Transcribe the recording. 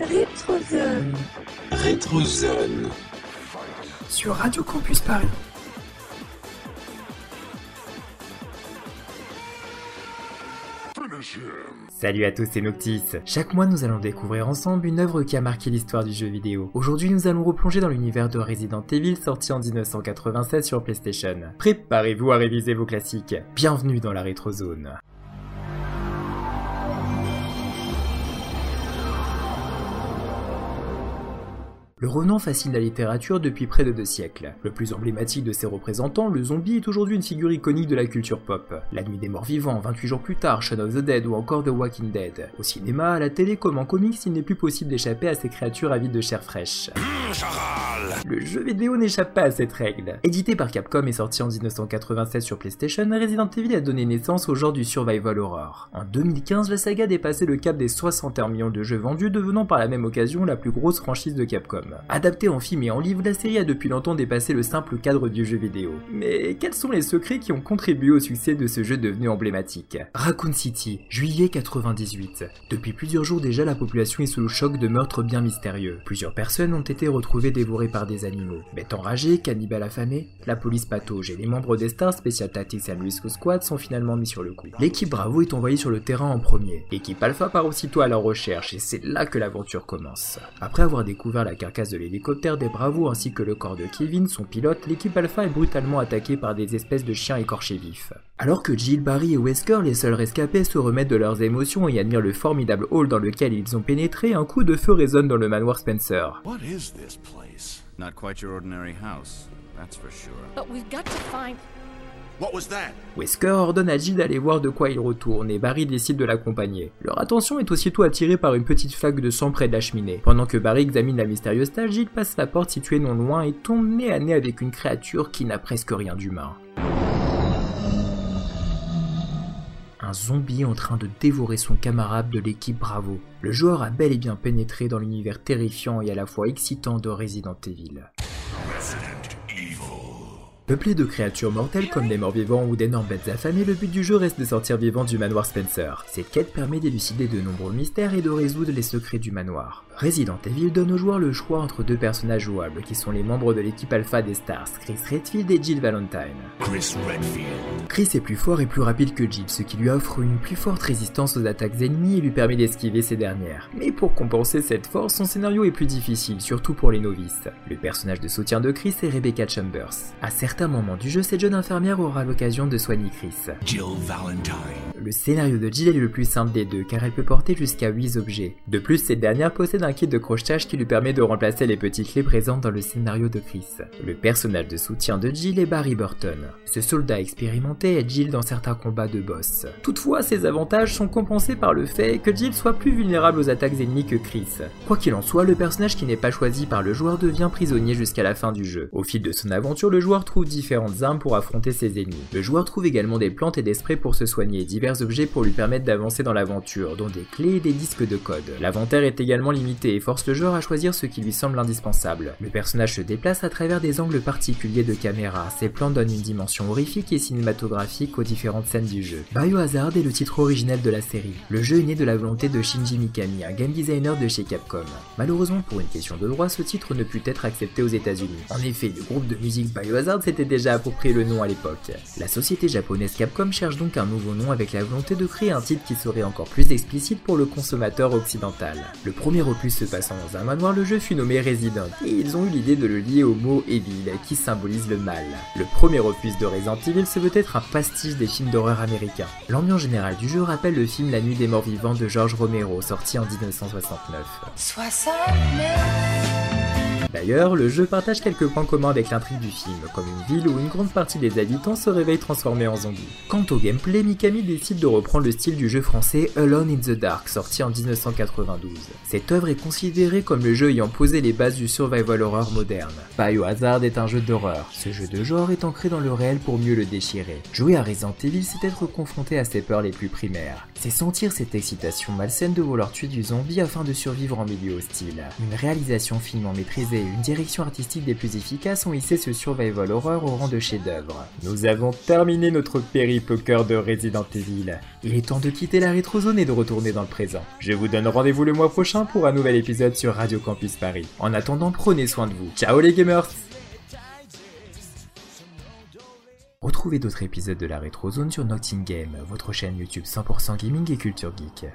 Rétrozone. Rétrozone. Sur Radio Campus Paris. Salut à tous, c'est Noctis. Chaque mois, nous allons découvrir ensemble une œuvre qui a marqué l'histoire du jeu vidéo. Aujourd'hui, nous allons replonger dans l'univers de Resident Evil sorti en 1996 sur PlayStation. Préparez-vous à réviser vos classiques. Bienvenue dans la rétrozone. Le renom fascine la littérature depuis près de deux siècles. Le plus emblématique de ses représentants, le zombie, est aujourd'hui une figure iconique de la culture pop. La nuit des morts vivants, 28 jours plus tard, Shaun of the Dead ou encore The Walking Dead. Au cinéma, à la télé comme en comics, il n'est plus possible d'échapper à ces créatures avides de chair fraîche. Le jeu vidéo n'échappe pas à cette règle. Édité par Capcom et sorti en 1987 sur PlayStation, Resident Evil a donné naissance au genre du survival horror. En 2015, la saga dépassait le cap des 61 millions de jeux vendus, devenant par la même occasion la plus grosse franchise de Capcom. Adaptée en film et en livre, la série a depuis longtemps dépassé le simple cadre du jeu vidéo. Mais quels sont les secrets qui ont contribué au succès de ce jeu devenu emblématique? Raccoon City, juillet 98. Depuis plusieurs jours déjà, la population est sous le choc de meurtres bien mystérieux. Plusieurs personnes ont été retrouvées dévorées par des animaux. Bêtes enragées, cannibales affamés, la police patauge et les membres des Stars Special Tactics and Risk Squad sont finalement mis sur le coup. L'équipe Bravo est envoyée sur le terrain en premier. L'équipe Alpha part aussitôt à leur recherche et c'est là que l'aventure commence. Après avoir découvert la carcasse de l'hélicoptère des Bravos ainsi que le corps de Kevin, son pilote, l'équipe Alpha est brutalement attaquée par des espèces de chiens écorchés vifs. Alors que Jill, Barry et Wesker, les seuls rescapés, se remettent de leurs émotions et admirent le formidable hall dans lequel ils ont pénétré, un coup de feu résonne dans le manoir Spencer. What is this place? Not quite your ordinary house, that's for sure. But we've got to find. Wesker ordonne à Jill d'aller voir de quoi il retourne et Barry décide de l'accompagner. Leur attention est aussitôt attirée par une petite flaque de sang près de la cheminée. Pendant que Barry examine la mystérieuse tâche, Jill passe la porte située non loin et tombe nez à nez avec une créature qui n'a presque rien d'humain. Un zombie en train de dévorer son camarade de l'équipe Bravo. Le joueur a bel et bien pénétré dans l'univers terrifiant et à la fois excitant de Resident Evil. Peuplé de créatures mortelles comme des morts vivants ou d'énormes bêtes affamées, le but du jeu reste de sortir vivant du manoir Spencer. Cette quête permet d'élucider de nombreux mystères et de résoudre les secrets du manoir. Resident Evil donne au joueur le choix entre deux personnages jouables qui sont les membres de l'équipe alpha des Stars, Chris Redfield et Jill Valentine. Chris Redfield. Chris est plus fort et plus rapide que Jill, ce qui lui offre une plus forte résistance aux attaques ennemies et lui permet d'esquiver ces dernières. Mais pour compenser cette force, son scénario est plus difficile, surtout pour les novices. Le personnage de soutien de Chris est Rebecca Chambers. À certains moments du jeu, cette jeune infirmière aura l'occasion de soigner Chris. Jill Valentine. Le scénario de Jill est le plus simple des deux car elle peut porter jusqu'à 8 objets. De plus, cette dernière possède un kit de crochetage qui lui permet de remplacer les petites clés présentes dans le scénario de Chris. Le personnage de soutien de Jill est Barry Burton. Ce soldat expérimenté aide Jill dans certains combats de boss. Toutefois, ces avantages sont compensés par le fait que Jill soit plus vulnérable aux attaques ennemies que Chris. Quoi qu'il en soit, le personnage qui n'est pas choisi par le joueur devient prisonnier jusqu'à la fin du jeu. Au fil de son aventure, le joueur trouve différentes armes pour affronter ses ennemis. Le joueur trouve également des plantes et des sprays pour se soigner, divers objets pour lui permettre d'avancer dans l'aventure, dont des clés et des disques de code. L'inventaire est également limité et force le joueur à choisir ce qui lui semble indispensable. Le personnage se déplace à travers des angles particuliers de caméra. Ces plans donnent une dimension horrifique et cinématographique aux différentes scènes du jeu. Biohazard est le titre originel de la série. Le jeu est né de la volonté de Shinji Mikami, un game designer de chez Capcom. Malheureusement, pour une question de droit, ce titre ne put être accepté aux États-Unis. En effet, le groupe de musique Biohazard s'était déjà approprié le nom à l'époque. La société japonaise Capcom cherche donc un nouveau nom avec la volonté de créer un titre qui serait encore plus explicite pour le consommateur occidental. Le premier opus se passant dans un manoir, le jeu fut nommé Resident, et ils ont eu l'idée de le lier au mot Evil, qui symbolise le mal. Le premier opus de Resident Evil se veut être un pastiche des films d'horreur américains. L'ambiance générale du jeu rappelle le film La Nuit des Morts Vivants de George Romero, sorti en 1969. 69 D'ailleurs, le jeu partage quelques points communs avec l'intrigue du film, comme une ville où une grande partie des habitants se réveillent transformés en zombies. Quant au gameplay, Mikami décide de reprendre le style du jeu français Alone in the Dark, sorti en 1992. Cette œuvre est considérée comme le jeu ayant posé les bases du survival horror moderne. Biohazard est un jeu d'horreur. Ce jeu de genre est ancré dans le réel pour mieux le déchirer. Jouer à Resident Evil, c'est être confronté à ses peurs les plus primaires. C'est sentir cette excitation malsaine de vouloir tuer du zombie afin de survivre en milieu hostile. Une réalisation finement maîtrisée une direction artistique des plus efficaces ont hissé ce survival horror au rang de chef-d'œuvre. Nous avons terminé notre périple au cœur de Resident Evil. Il est temps de quitter la rétrozone et de retourner dans le présent. Je vous donne rendez-vous le mois prochain pour un nouvel épisode sur Radio Campus Paris. En attendant, prenez soin de vous. Ciao les gamers Retrouvez d'autres épisodes de la Rétrozone sur Nocting Game, votre chaîne YouTube 100% gaming et culture geek.